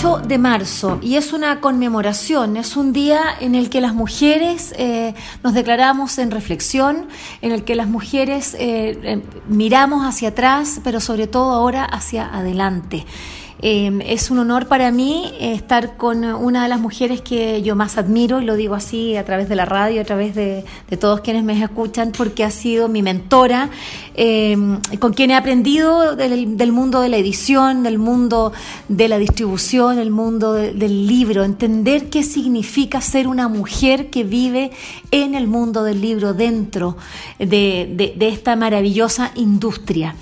8 de marzo y es una conmemoración, es un día en el que las mujeres eh, nos declaramos en reflexión, en el que las mujeres eh, eh, miramos hacia atrás, pero sobre todo ahora hacia adelante. Em, es un honor para mí eh, estar con una de las mujeres que yo más admiro, y lo digo así a través de la radio, a través de, todos quienes me escuchan, porque ha sido mi mentora, em, con quien he aprendido del, mundo de la edición, del mundo de la distribución, el mundo del libro, entender qué significa ser una mujer que vive en el mundo del libro, dentro de esta maravillosa industria.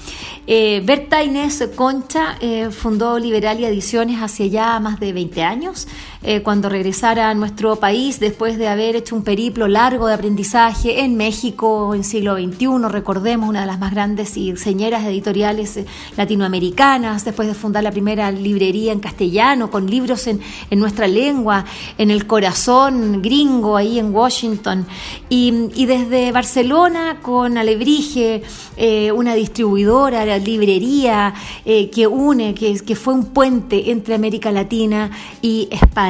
Eh, Berta Inés Concha eh, fundó Liberalia Ediciones hace ya más de 20 años. Eh, cuando regresara a nuestro país después de haber hecho un periplo largo de aprendizaje en México en siglo XXI, recordemos, una de las más grandes y señeras editoriales eh, latinoamericanas, después de fundar la primera librería en castellano, con libros en, en nuestra lengua, en el corazón gringo, ahí en Washington, y, y desde Barcelona con Alebrije, eh, una distribuidora, la librería que une, que, que fue un puente entre América Latina y España.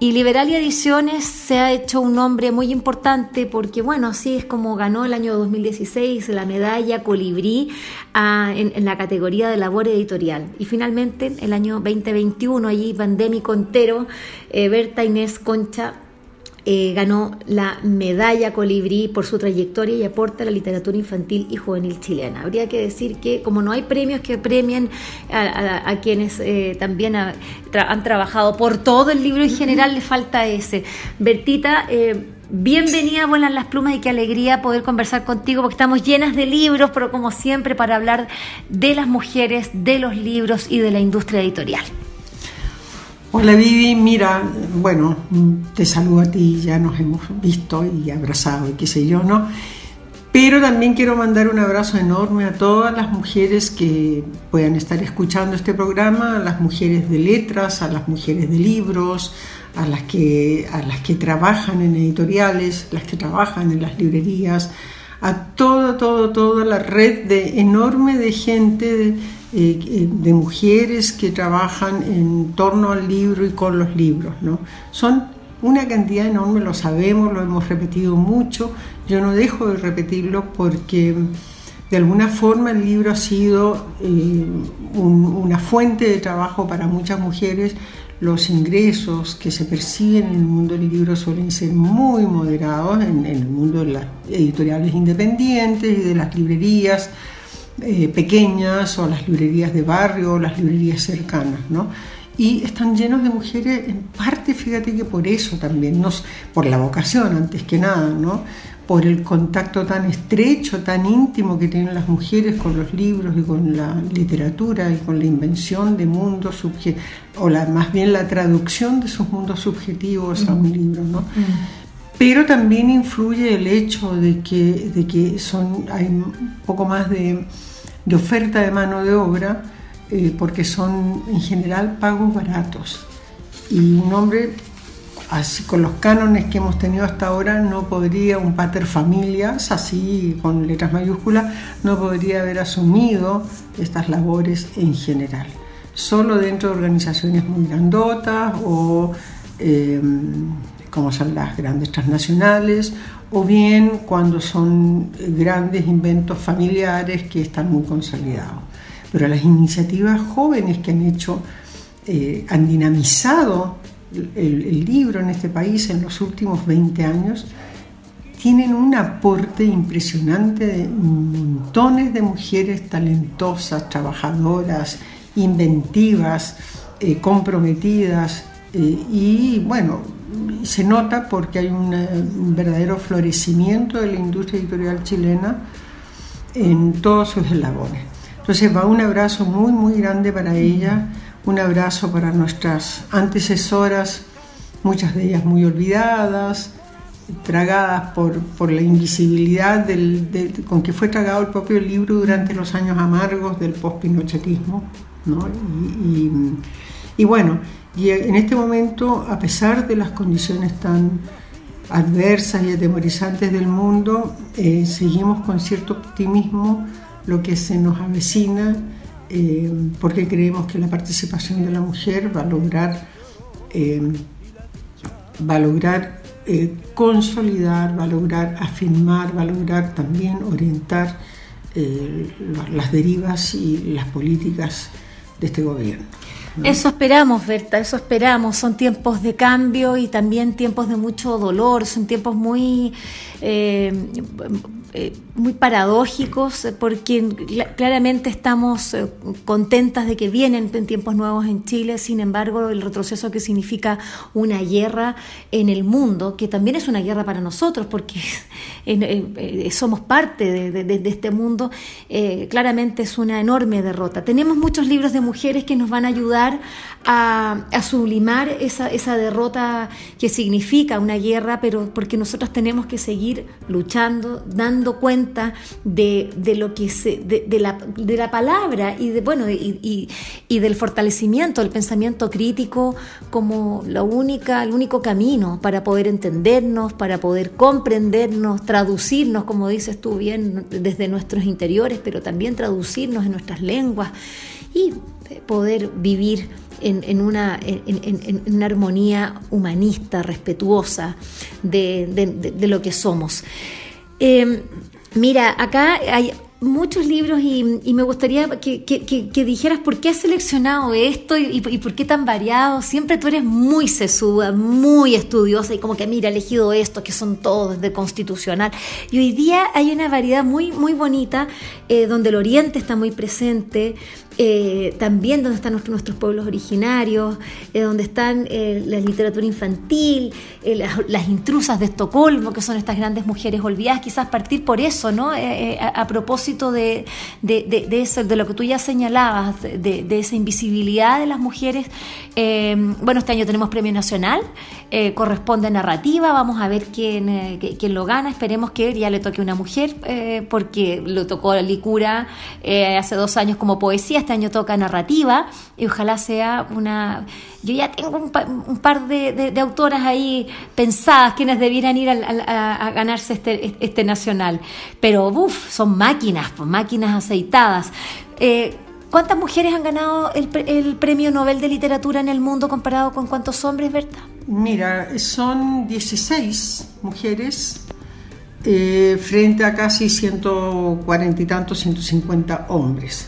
Y Liberalia Ediciones se ha hecho un nombre muy importante porque, bueno, así es como ganó el año 2016 la medalla Colibrí ah, en, la categoría de labor editorial. Y finalmente, el año 2021, allí pandémico entero, eh, Berta Inés Concha eh, ganó la medalla Colibrí por su trayectoria y aporte a la literatura infantil y juvenil chilena. Habría que decir que como no hay premios que premien a, quienes eh, también han trabajado por todo el libro en general, le falta ese. Bertita, eh, bienvenida, buenas las plumas y qué alegría poder conversar contigo porque estamos llenas de libros, pero como siempre para hablar de las mujeres, de los libros y de la industria editorial. Hola Vivi, mira, bueno, te saludo a ti, ya nos hemos visto y abrazado y qué sé yo, ¿no? Pero también quiero mandar un abrazo enorme a todas las mujeres que puedan estar escuchando este programa, a las mujeres de letras, a las mujeres de libros, a las que, a las que trabajan en editoriales, las que trabajan en las librerías, a toda, toda, toda la red de, enorme de gente. Eh, de mujeres que trabajan en torno al libro y con los libros. ¿no? Son una cantidad enorme, lo sabemos, lo hemos repetido mucho, yo no dejo de repetirlo porque de alguna forma el libro ha sido eh, una fuente de trabajo para muchas mujeres. Los ingresos que se perciben en el mundo del libro suelen ser muy moderados en, en el mundo de las editoriales independientes y de las librerías eh, pequeñas o las librerías de barrio o las librerías cercanas, ¿no? Y están llenos de mujeres, en parte, fíjate que por eso también, no, por la vocación antes que nada, ¿no? por el contacto tan estrecho, tan íntimo que tienen las mujeres con los libros y con la literatura y con la invención de mundos subjetivos, o la, más bien la traducción de sus mundos subjetivos a un libro. ¿no? Mm. Pero también influye el hecho de que, de que son, hay un poco más de de oferta de mano de obra eh, porque son en general pagos baratos. Y un hombre, así con los cánones que hemos tenido hasta ahora, no podría, un pater familias, así con letras mayúsculas, no podría haber asumido estas labores en general. Solo dentro de organizaciones muy grandotas o eh, como son las grandes transnacionales o bien cuando son grandes inventos familiares que están muy consolidados. Pero las iniciativas jóvenes que han hecho, eh, han dinamizado el, libro en este país en los últimos 20 años, tienen un aporte impresionante de montones de mujeres talentosas, trabajadoras, inventivas, eh, comprometidas eh, y bueno, se nota porque hay un verdadero florecimiento de la industria editorial chilena en todos sus eslabones. Entonces va un abrazo muy, muy grande para ella, un abrazo para nuestras antecesoras, muchas de ellas muy olvidadas, tragadas por, la invisibilidad con que fue tragado el propio libro durante los años amargos del post-pinochetismo. Y, bueno, y en este momento, a pesar de las condiciones tan adversas y atemorizantes del mundo, eh, seguimos con cierto optimismo lo que se nos avecina, eh, porque creemos que la participación de la mujer va a lograr, eh, va a lograr consolidar, va a lograr afirmar, va a lograr también orientar las derivas y las políticas de este gobierno. Eso esperamos, Berta, eso esperamos. Son tiempos de cambio y también tiempos de mucho dolor, son tiempos muy eh, eh, muy paradójicos eh, porque claramente estamos contentas de que vienen tiempos nuevos en Chile, sin embargo el retroceso que significa una guerra en el mundo, que también es una guerra para nosotros porque somos parte de, este mundo, claramente es una enorme derrota. Tenemos muchos libros de mujeres que nos van a ayudar a, sublimar esa, esa derrota que significa una guerra, pero porque nosotros tenemos que seguir luchando, dando cuenta de, lo que se, de, la, de, la, palabra y de bueno y, del fortalecimiento del pensamiento crítico como la única, el único camino para poder entendernos, para poder comprendernos, traducirnos, como dices tú bien, desde nuestros interiores, pero también traducirnos en nuestras lenguas. Y poder vivir en, una, en, una, armonía humanista, respetuosa de, de lo que somos. Eh, mira, acá hay muchos libros y, me gustaría que, dijeras por qué has seleccionado esto y, por qué tan variado. Siempre tú eres muy sesuda, muy estudiosa y como que mira, he elegido esto, que son todos de constitucional. Y hoy día hay una variedad muy, muy bonita eh, donde el Oriente está muy presente, eh, también donde están nuestros, pueblos originarios, eh, donde están eh, la literatura infantil, las, intrusas de Estocolmo, que son estas grandes mujeres olvidadas, quizás partir por eso, ¿no? A, propósito de, de, eso, de lo que tú ya señalabas, de, esa invisibilidad de las mujeres. bueno, este año tenemos Premio Nacional, corresponde a narrativa, vamos a ver quién, quién lo gana, esperemos que ya le toque una mujer, porque lo tocó Licura hace dos años como poesía, este año toca narrativa y ojalá sea una... Yo ya tengo un, par de, autoras ahí pensadas quienes debieran ir a, ganarse este, este nacional, pero uff, son máquinas, pues, máquinas aceitadas. Eh, ¿Cuántas mujeres han ganado el, Premio Nobel de Literatura en el mundo comparado con cuántos hombres, Berta? Mira, son 16 mujeres eh, frente a casi 140 y tantos, 150 hombres.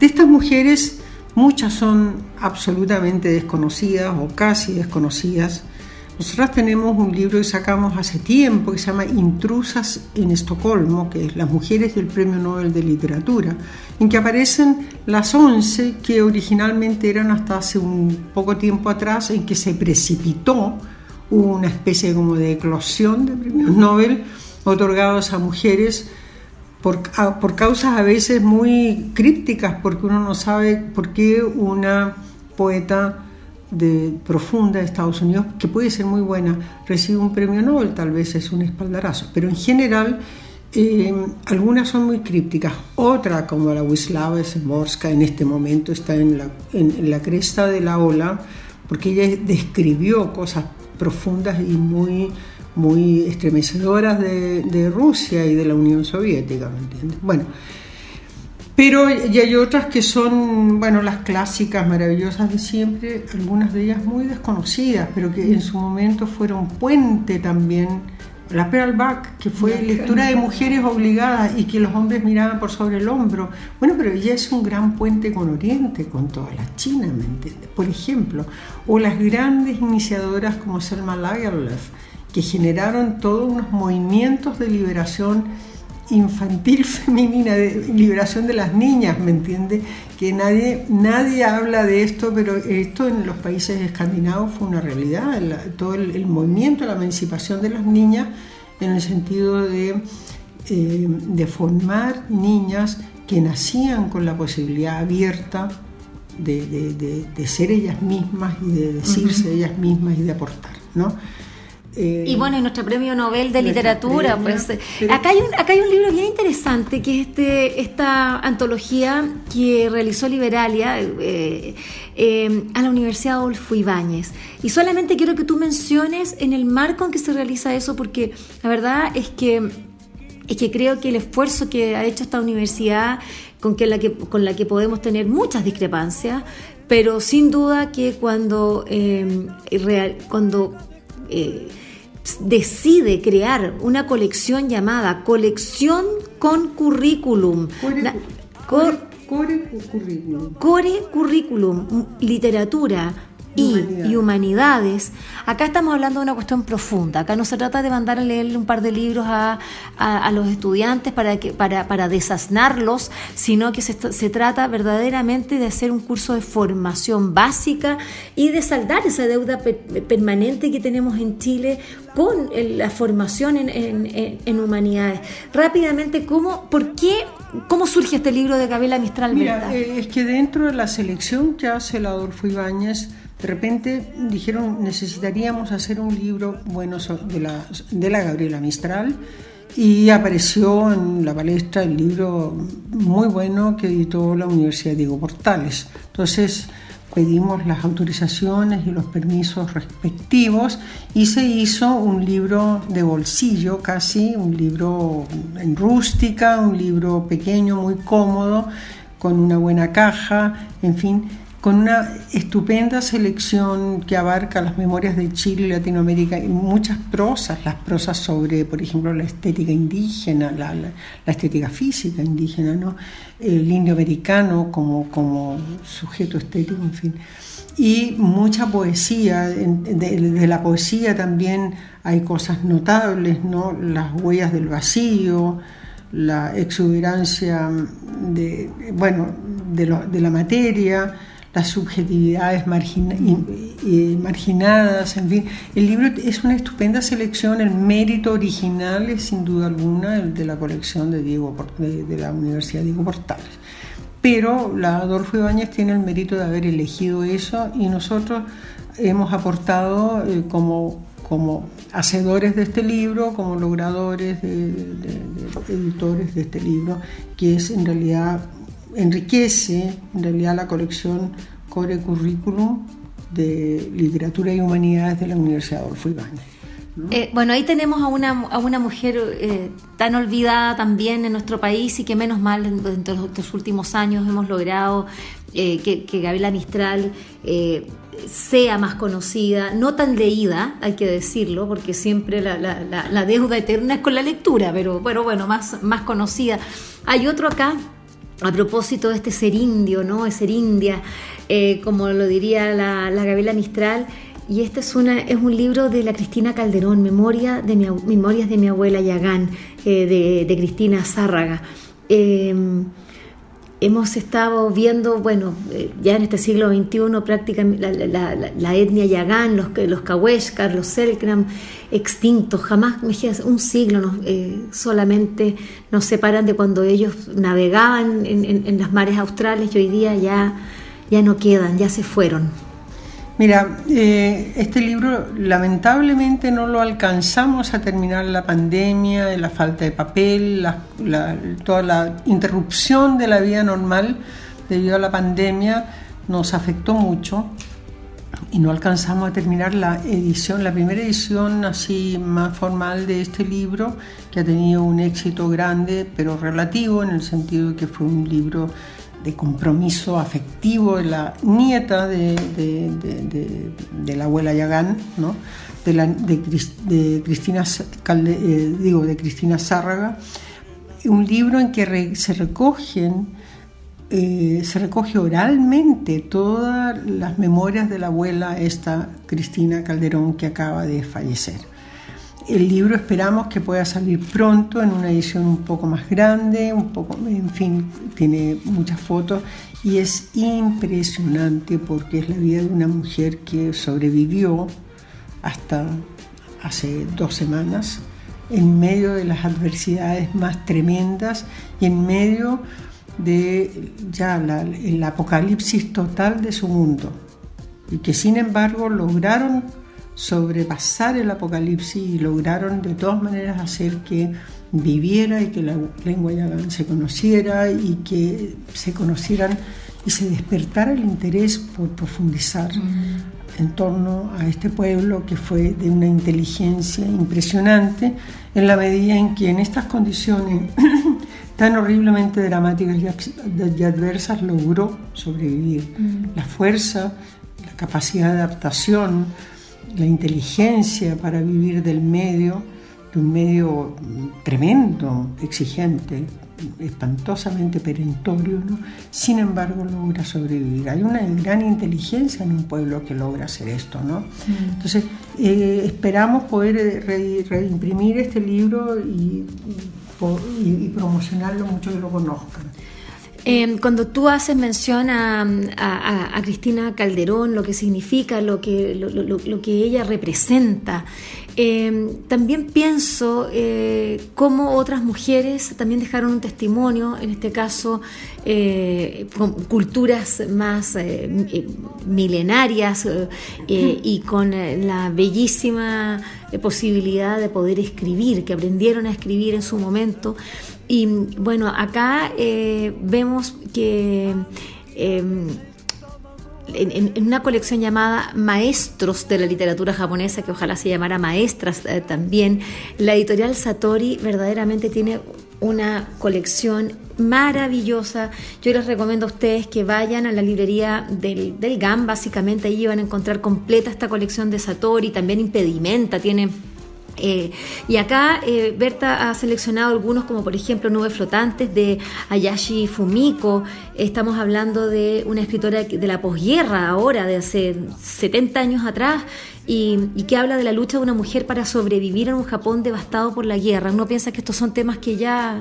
De estas mujeres, muchas son absolutamente desconocidas o casi desconocidas. Nosotras tenemos un libro que sacamos hace tiempo que se llama Intrusas en Estocolmo, que es Las mujeres del Premio Nobel de Literatura, en que aparecen las 11 que originalmente eran hasta hace un poco tiempo atrás, en que se precipitó una especie como de eclosión de premios Nobel otorgados a mujeres por, por, causas a veces muy crípticas, porque uno no sabe por qué una poeta de, profunda de Estados Unidos, que puede ser muy buena, recibe un premio Nobel, tal vez es un espaldarazo, pero en general eh, algunas son muy crípticas. Otra, como la Wisława Szymborska, en este momento está en la, en la cresta de la ola, porque ella describió cosas profundas y muy muy estremecedoras de, Rusia y de la Unión Soviética, ¿me entiendes? Bueno, pero y hay otras que son, bueno, las clásicas maravillosas de siempre, algunas de ellas muy desconocidas, pero que en su momento fueron puente también. La Pearl Buck, que fue lectura de mujeres obligadas y que los hombres miraban por sobre el hombro. Bueno, pero ella es un gran puente con Oriente, con toda la China, ¿me entiendes? Por ejemplo, o las grandes iniciadoras como Selma Lagerlöf, que generaron todos unos movimientos de liberación infantil femenina, de liberación de las niñas, ¿me entiende? Que nadie, nadie habla de esto, pero esto en los países escandinavos fue una realidad, todo el, movimiento, la emancipación de las niñas en el sentido de eh, de formar niñas que nacían con la posibilidad abierta de, ser ellas mismas y de decirse ellas mismas y de aportar, ¿no? Y bueno, y nuestro premio Nobel de literatura, pues acá hay un acá hay un libro bien interesante que es este esta antología que realizó Liberalia eh, eh, a la Universidad Adolfo Ibáñez. Y solamente quiero que tú menciones en el marco en que se realiza eso, porque la verdad es que es que creo que el esfuerzo que ha hecho esta universidad, con, que la, que, con la que podemos tener muchas discrepancias, pero sin duda que cuando, eh, real, cuando eh, decide crear una colección llamada Colección con Currículum, core, core currículum. Core Curriculum, literatura, y, humanidades. Acá estamos hablando de una cuestión profunda. Acá no se trata de mandar a leerle un par de libros a, a, los estudiantes para, que, para, para desaznarlos, sino que se, se, trata verdaderamente de hacer un curso de formación básica y de saldar esa deuda permanente que tenemos en Chile con la formación en, en, en, humanidades. Rápidamente, ¿cómo, ¿por qué, cómo surge este libro de Gabriela Mistral? Mira, eh, es que dentro de la selección que hace el Adolfo Ibáñez, de repente dijeron necesitaríamos hacer un libro bueno de la, de la Gabriela Mistral y apareció en la palestra el libro muy bueno que editó la Universidad Diego Portales. Entonces pedimos las autorizaciones y los permisos respectivos y se hizo un libro de bolsillo casi, un libro en rústica, un libro pequeño, muy cómodo, con una buena caja, en fin, con una estupenda selección que abarca las memorias de Chile y Latinoamérica y muchas prosas, las prosas sobre, por ejemplo, la estética indígena, la, estética física indígena, ¿no? el indio americano como, como sujeto estético, en fin. Y mucha poesía, de, la poesía también hay cosas notables, ¿no? las huellas del vacío, la exuberancia de, bueno, de la materia, las subjetividades marginadas, en fin. El libro es una estupenda selección, el mérito original es sin duda alguna el de la colección de, Diego, de, la Universidad Diego Portales. Pero la Adolfo Ibáñez tiene el mérito de haber elegido eso y nosotros hemos aportado eh, como, como hacedores de este libro, como logradores, de, editores de este libro, que es en realidad enriquece en realidad la colección Core Curriculum de Literatura y Humanidades de la Universidad Adolfo Ibáñez. Eh, bueno, ahí tenemos a una, a una mujer eh, tan olvidada también en nuestro país y que menos mal en, los, últimos años hemos logrado eh, que, que, Gabriela Mistral sea más conocida, no tan leída, hay que decirlo, porque siempre la, la, la, deuda eterna es con la lectura, pero bueno, bueno, más, más conocida. Hay otro acá a propósito de este ser indio, ¿no? ser india, eh, como lo diría la, la Gabriela Mistral. Y este es, una, es un libro de la Cristina Calderón, Memoria de mi, Memorias de mi abuela Yagán, eh, de, Cristina Zárraga. Em, hemos estado viendo, bueno, eh, ya en este siglo XXI prácticamente la, etnia Yagán, los, los Kaweshkar, los Selkram, extintos, jamás, un siglo eh, solamente nos separan de cuando ellos navegaban en, las mares australes y hoy día ya, ya no quedan, ya se fueron. Mira, eh, este libro lamentablemente no lo alcanzamos a terminar la pandemia, la falta de papel, toda la interrupción de la vida normal debido a la pandemia nos afectó mucho y no alcanzamos a terminar la edición, la primera edición así más formal de este libro, que ha tenido un éxito grande, pero relativo, en el sentido de que fue un libro de compromiso afectivo de la nieta de, la abuela Yagán, ¿no? de, Cristina, eh, digo, de Cristina un libro en que se recogen eh, se recoge oralmente todas las memorias de la abuela esta Cristina Calderón que acaba de fallecer. El libro esperamos que pueda salir pronto en una edición un poco más grande, un poco, en fin, tiene muchas fotos y es impresionante porque es la vida de una mujer que sobrevivió hasta hace dos semanas en medio de las adversidades más tremendas y en medio de ya el apocalipsis total de su mundo. Y que sin embargo lograron sobrepasar el apocalipsis y lograron de todas maneras hacer que viviera y que la lengua yagán se conociera y que se conocieran y se despertara el interés por profundizar en torno a este pueblo que fue de una inteligencia impresionante en la medida en que en estas condiciones tan horriblemente dramáticas y adversas logró sobrevivir. La fuerza, la capacidad de adaptación, la inteligencia para vivir del medio, de un medio tremendo, exigente, espantosamente perentorio, ¿no? sin embargo logra sobrevivir. Hay una gran inteligencia en un pueblo que logra hacer esto. ¿no? Mm. Entonces, eh, esperamos poder reimprimir este libro y, y promocionarlo mucho que lo conozcan. Em, cuando tú haces mención a, Cristina Calderón, lo que significa, lo que, lo, que ella representa, em, también pienso eh, cómo otras mujeres también dejaron un testimonio, en este caso eh, con culturas más eh, milenarias y con la bellísima posibilidad de poder escribir, que aprendieron a escribir en su momento y bueno, acá eh, vemos que em, en, una colección llamada Maestros de la Literatura Japonesa, que ojalá se llamara Maestras eh, también, la editorial Satori verdaderamente tiene una colección maravillosa. Yo les recomiendo a ustedes que vayan a la librería del, del GAM, básicamente ahí van a encontrar completa esta colección de Satori, también Impedimenta, tiene eh, y acá eh, Berta ha seleccionado algunos como por ejemplo Nubes Flotantes de Ayashi Fumiko. Estamos hablando de una escritora de la posguerra ahora, de hace 70 años atrás, y, que habla de la lucha de una mujer para sobrevivir en un Japón devastado por la guerra. Uno piensa que estos son temas que ya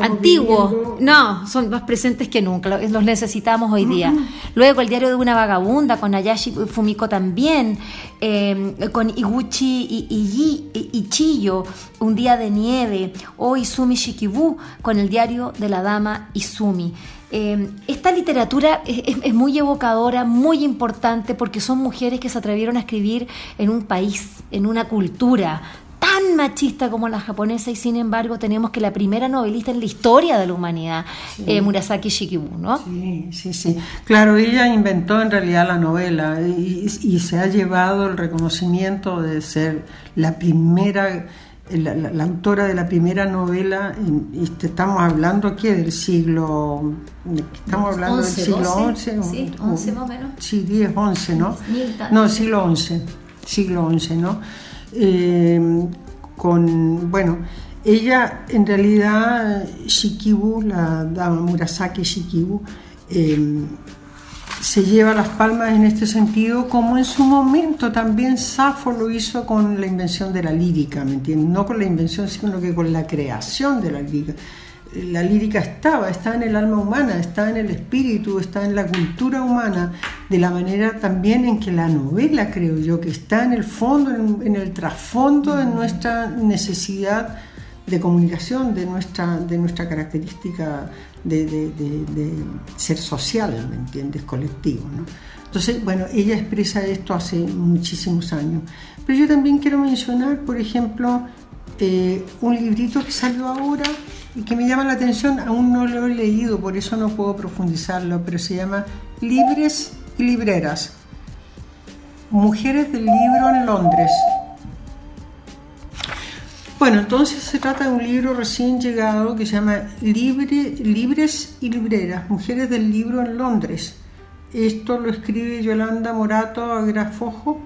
antiguos, no, son más presentes que nunca, los necesitamos hoy día. Luego el diario de una vagabunda con Ayashi Fumiko también, eh, con Iguchi y, Ichiyo, Un día de nieve, o Izumi Shikibu con el diario de la dama Izumi. Em, esta literatura es, muy evocadora, muy importante, porque son mujeres que se atrevieron a escribir en un país, en una cultura tan machista como la japonesa y sin embargo tenemos que la primera novelista en la historia de la humanidad, eh, Murasaki Shikibu, ¿no? Sí, sí, sí. Claro, ella inventó en realidad la novela y se ha llevado el reconocimiento de ser la primera la, autora de la primera novela, este, estamos hablando aquí del siglo, estamos hablando del siglo XI, sí, más o menos. Sí, 10, 11, ¿no? No, siglo XI, siglo XI, ¿no? Eh, con, bueno, ella en realidad, Shikibu, la dama Murasaki Shikibu, eh, se lleva las palmas en este sentido, como en su momento también Safo lo hizo con la invención de la lírica, ¿me entiendes? No con la invención, sino que con la creación de la lírica. La lírica estaba, está en el alma humana, está en el espíritu, está en la cultura humana, de la manera también en que la novela, creo yo, que está en el fondo, en, el trasfondo de nuestra necesidad de comunicación, de nuestra, de nuestra característica de, ser social, ¿me entiendes? Colectivo, ¿no? Entonces, bueno, ella expresa esto hace muchísimos años. Pero yo también quiero mencionar, por ejemplo, eh, un librito que salió ahora y que me llama la atención, aún no lo he leído, por eso no puedo profundizarlo, pero se llama Libres y Libreras. Mujeres del libro en Londres, bueno, entonces se trata de un libro recién llegado que se llama Libres y Libreras, Mujeres del Libro en Londres. Esto lo escribe Yolanda Morato a Grafojo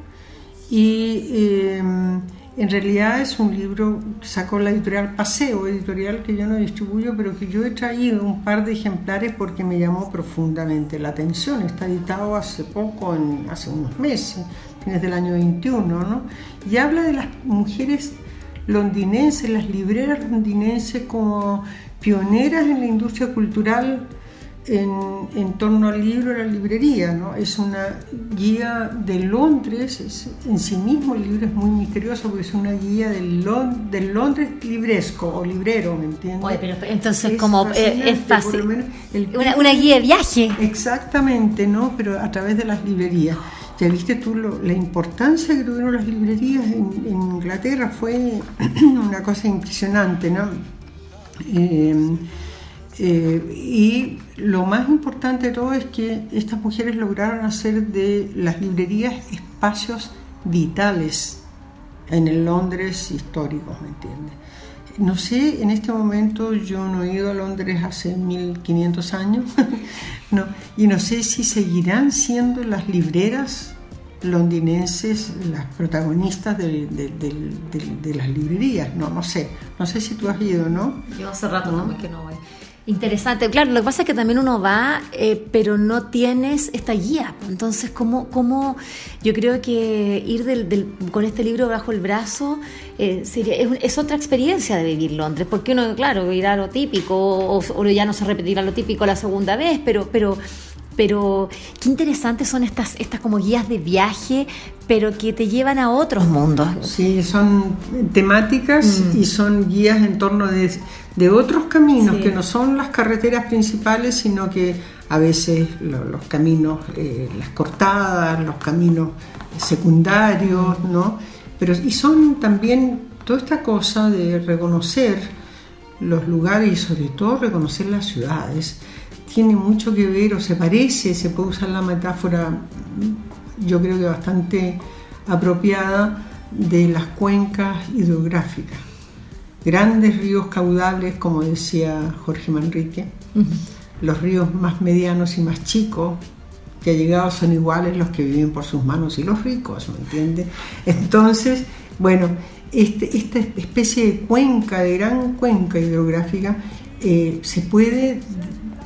y em, en realidad es un libro que sacó la editorial Paseo, editorial que yo no distribuyo, pero que yo he traído un par de ejemplares porque me llamó profundamente la atención. Está editado hace poco, hace unos meses, fines del año 21, ¿no? Y habla de las mujeres londinenses, las libreras londinenses como pioneras en la industria cultural en, torno al libro y la librería, ¿no? Es una guía de Londres, en sí mismo el libro es muy misterioso porque es una guía del, del Londres libresco o librero, ¿me entiendes? Oye, pero entonces como eh, es fácil, una, guía de viaje. Exactamente, ¿no? Pero a través de las librerías. Ya viste tú la importancia que tuvieron las librerías en, Inglaterra, fue una cosa impresionante, ¿no? Eh, eh, y lo más importante de todo es que estas mujeres lograron hacer de las librerías espacios vitales en el Londres histórico, ¿me entiendes? No sé, en este momento yo no he ido a Londres hace 1500 años, no, y no sé si seguirán siendo las libreras londinenses las protagonistas de, las librerías, no, no sé, no sé si tú has ido, ¿no? Yo hace rato ¿No? que no voy. Interesante, claro, lo que pasa es que también uno va, eh, pero no tienes esta guía. Entonces, ¿cómo, cómo yo creo que ir del, con este libro bajo el brazo eh, sería, es, otra experiencia de vivir Londres? Porque uno, claro, irá a lo típico, o, ya no se repetirá lo típico la segunda vez, pero, pero, pero qué interesantes son estas, estas como guías de viaje, pero que te llevan a otros mundos. Sí, son temáticas mm. y son guías en torno de de otros caminos que no son las carreteras principales, sino que a veces los caminos, eh, las cortadas, los caminos secundarios, ¿no? Pero, y son también toda esta cosa de reconocer los lugares y sobre todo reconocer las ciudades. Tiene mucho que ver o se parece, se puede usar la metáfora, yo creo que bastante apropiada, de las cuencas hidrográficas. Grandes ríos caudales, como decía Jorge Manrique, los ríos más medianos y más chicos, que llegado son iguales los que viven por sus manos y los ricos, ¿me entiende? Entonces, bueno, este, esta especie de cuenca, de gran cuenca hidrográfica, eh, se puede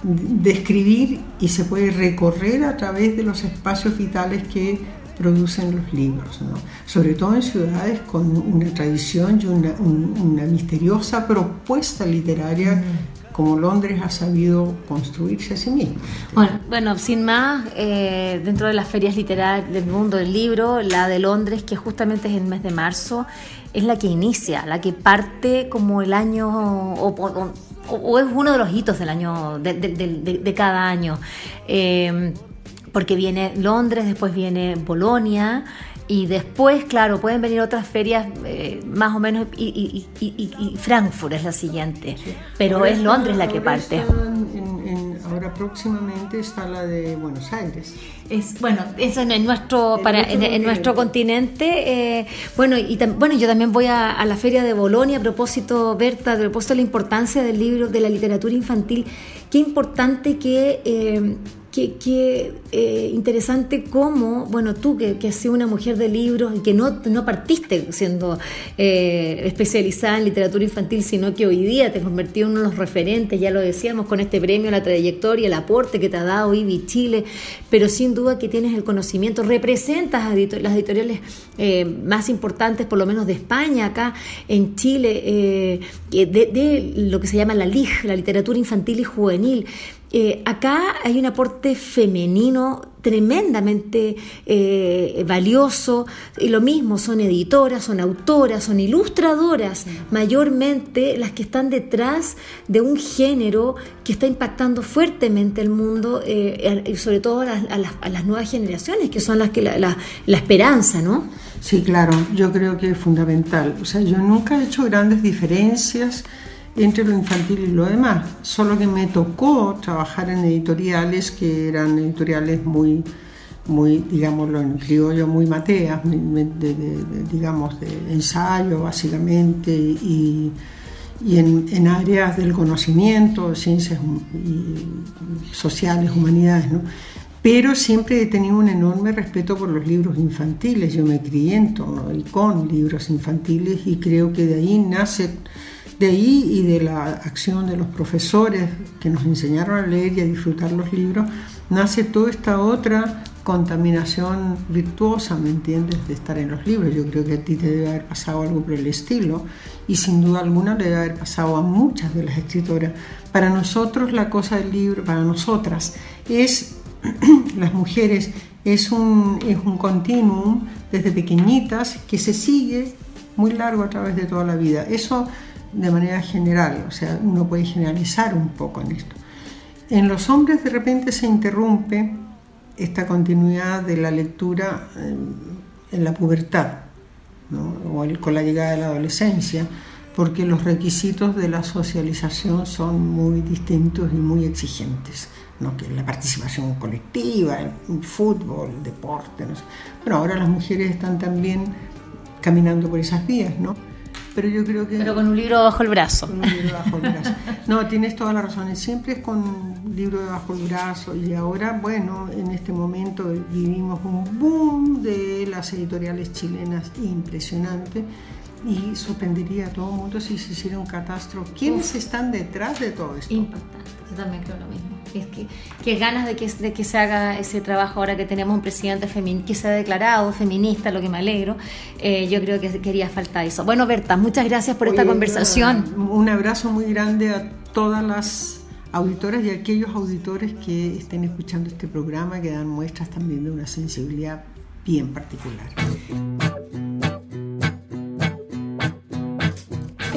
describir y se puede recorrer a través de los espacios vitales que producen los libros, sobre todo en ciudades con una tradición y una, misteriosa propuesta literaria mm. como Londres ha sabido construirse a sí misma. Bueno, bueno sin más, eh, dentro de las ferias literarias del mundo del libro, la de Londres, que justamente es el mes de marzo, es la que inicia, la que parte como el año, o, es uno de los hitos del año, de, cada año. Eh, porque viene Londres, después viene Bolonia y después, claro, pueden venir otras ferias eh, más o menos y, Frankfurt es la siguiente, pero es Londres la que parte. Ahora próximamente está la de Buenos Aires. Es, bueno, eso en, nuestro, para, en, nuestro continente. Eh, bueno, y bueno, yo también voy a, la feria de Bolonia a propósito, Berta, a propósito de la importancia del libro, de la literatura infantil. Qué importante que... Eh, Qué, eh, interesante cómo, bueno, tú que, que, has sido una mujer de libros y que no, no partiste siendo eh, especializada en literatura infantil, sino que hoy día te has convertido en uno de los referentes, ya lo decíamos, con este premio, la trayectoria, el aporte que te ha dado IBI Chile, pero sin duda que tienes el conocimiento, representas a las editoriales eh, más importantes, por lo menos de España, acá en Chile, de, de, lo que se llama la LIG, la literatura infantil y juvenil. Eh, acá hay un aporte femenino tremendamente eh, valioso y lo mismo son editoras, son autoras, son ilustradoras, mayormente las que están detrás de un género que está impactando fuertemente el mundo eh, y sobre todo a las, nuevas generaciones que son las que la, la esperanza, ¿no? Sí, claro, yo creo que es fundamental. O sea, yo nunca he hecho grandes diferencias entre lo infantil y lo demás. Solo que me tocó trabajar en editoriales que eran editoriales muy, muy digámoslo en criollo, muy mateas, digamos, de ensayo básicamente, y, en, áreas del conocimiento, ciencias sociales, humanidades, ¿no? Pero siempre he tenido un enorme respeto por los libros infantiles. Yo me crié en torno con libros infantiles y creo que de ahí nace de ahí y de la acción de los profesores que nos enseñaron a leer y a disfrutar los libros, nace toda esta otra contaminación virtuosa, ¿me entiendes?, de estar en los libros. Yo creo que a ti te debe haber pasado algo por el estilo y sin duda alguna le debe haber pasado a muchas de las escritoras. Para nosotros la cosa del libro, para nosotras, es, las mujeres, es un, es un continuum desde pequeñitas que se sigue muy largo a través de toda la vida. Eso de manera general, o sea, uno puede generalizar un poco en esto. En los hombres de repente se interrumpe esta continuidad de la lectura en la pubertad o con la llegada de la adolescencia, porque los requisitos de la socialización son muy distintos y muy exigentes. ¿no? que la participación colectiva, el fútbol, el deporte. Bueno, ahora las mujeres están también caminando por esas vías, ¿no? Pero yo creo que... Pero con un libro bajo el brazo. Con un libro bajo el brazo. No, tienes toda la razón. Siempre es con un libro bajo el brazo. Y ahora, bueno, en este momento vivimos un boom de las editoriales chilenas impresionante. Y sorprendería a todo el mundo si se hiciera un catastro. ¿Quiénes están detrás de todo esto? Impactante. Yo también creo lo mismo. Es que, que ganas de que, de que se haga ese trabajo ahora que tenemos un presidente que se ha declarado feminista, lo que me alegro. Eh, yo creo que quería falta eso. Bueno, Berta, muchas gracias por esta conversación. Un abrazo muy grande a todas las auditoras y a aquellos auditores que estén escuchando este programa, que dan muestras también de una sensibilidad bien particular.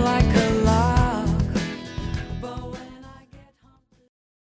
Like a